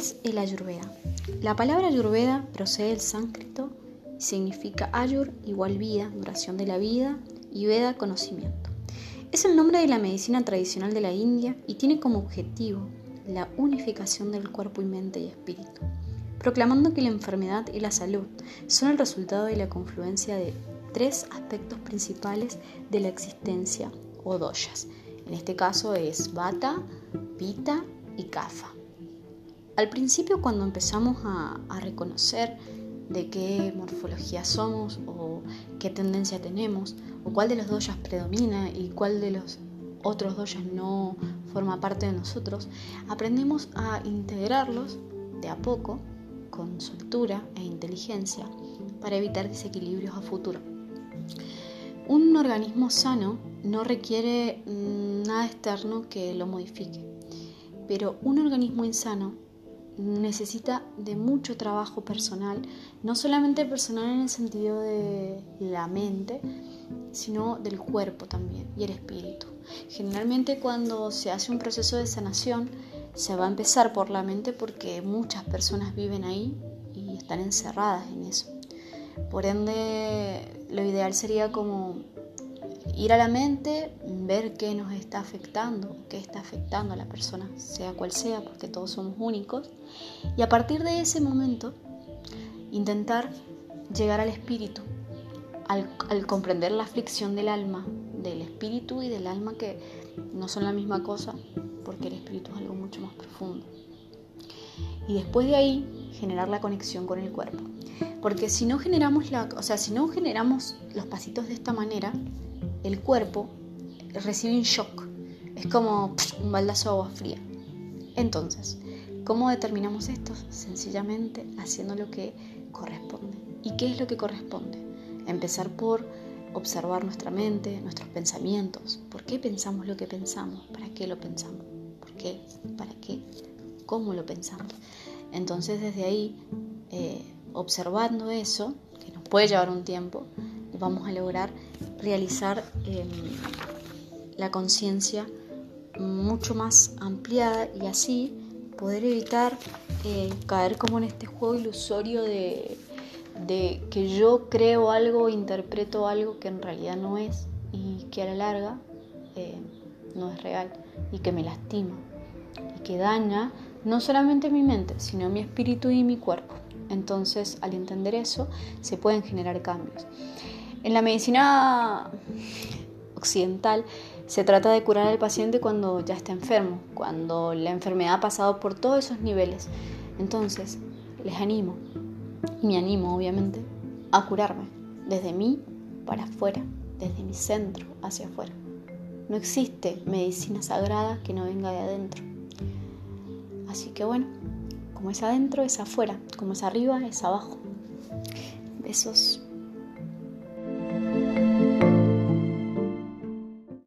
es el Ayurveda? La palabra Ayurveda procede del sánscrito y significa Ayur igual vida, duración de la vida, y Veda conocimiento. Es el nombre de la medicina tradicional de la India y tiene como objetivo la unificación del cuerpo y mente y espíritu, proclamando que la enfermedad y la salud son el resultado de la confluencia de tres aspectos principales de la existencia o doyas. En este caso es Vata, Pita y Kapha. Al principio cuando empezamos a, reconocer de qué morfología somos o qué tendencia tenemos, o cuál de los doyas predomina y cuál de los otros doyas no forma parte de nosotros, aprendemos a integrarlos de a poco con soltura e inteligencia para evitar desequilibrios a futuro. Un organismo sano no requiere nada externo que lo modifique, pero un organismo insano necesita de mucho trabajo personal, no solamente personal en el sentido de la mente, sino del cuerpo también y el espíritu. Generalmente cuando se hace un proceso de sanación, se va a empezar por la mente porque muchas personas viven ahí y están encerradas en eso. Por ende, lo ideal sería como ir a la mente, ver qué nos está afectando, qué está afectando a la persona, sea cual sea, porque todos somos únicos, y a partir de ese momento intentar llegar al espíritu, al, comprender la aflicción del alma, del espíritu y del alma que no son la misma cosa, porque el espíritu es algo mucho más profundo. Y después de ahí generar la conexión con el cuerpo. Porque si no generamos la, o sea, si no generamos los pasitos de esta manera, el cuerpo recibe un shock. Es como un baldazo de agua fría. Entonces, ¿cómo determinamos esto? Sencillamente haciendo lo que corresponde. ¿Y qué es lo que corresponde? Empezar por observar nuestra mente, nuestros pensamientos. ¿Por qué pensamos lo que pensamos? ¿Para qué lo pensamos? ¿Por qué? ¿Para qué? ¿Cómo lo pensamos? Entonces desde ahí, eh, observando eso, que nos puede llevar un tiempo, vamos a lograr realizar em, la conciencia mucho más ampliada y así poder evitar eh, caer como en este juego ilusorio de, que yo creo algo, interpreto algo que en realidad no es y que a la larga eh, no es real y que me lastima y que daña no solamente mi mente, sino mi espíritu y mi cuerpo. Entonces, al entender eso, se pueden generar cambios. En la medicina occidental se trata de curar al paciente cuando ya está enfermo, cuando la enfermedad ha pasado por todos esos niveles. Entonces, les animo, y me animo obviamente, a curarme desde mí para afuera, desde mi centro hacia afuera. No existe medicina sagrada que no venga de adentro. Así que bueno, como es adentro es afuera, como es arriba es abajo. Besos.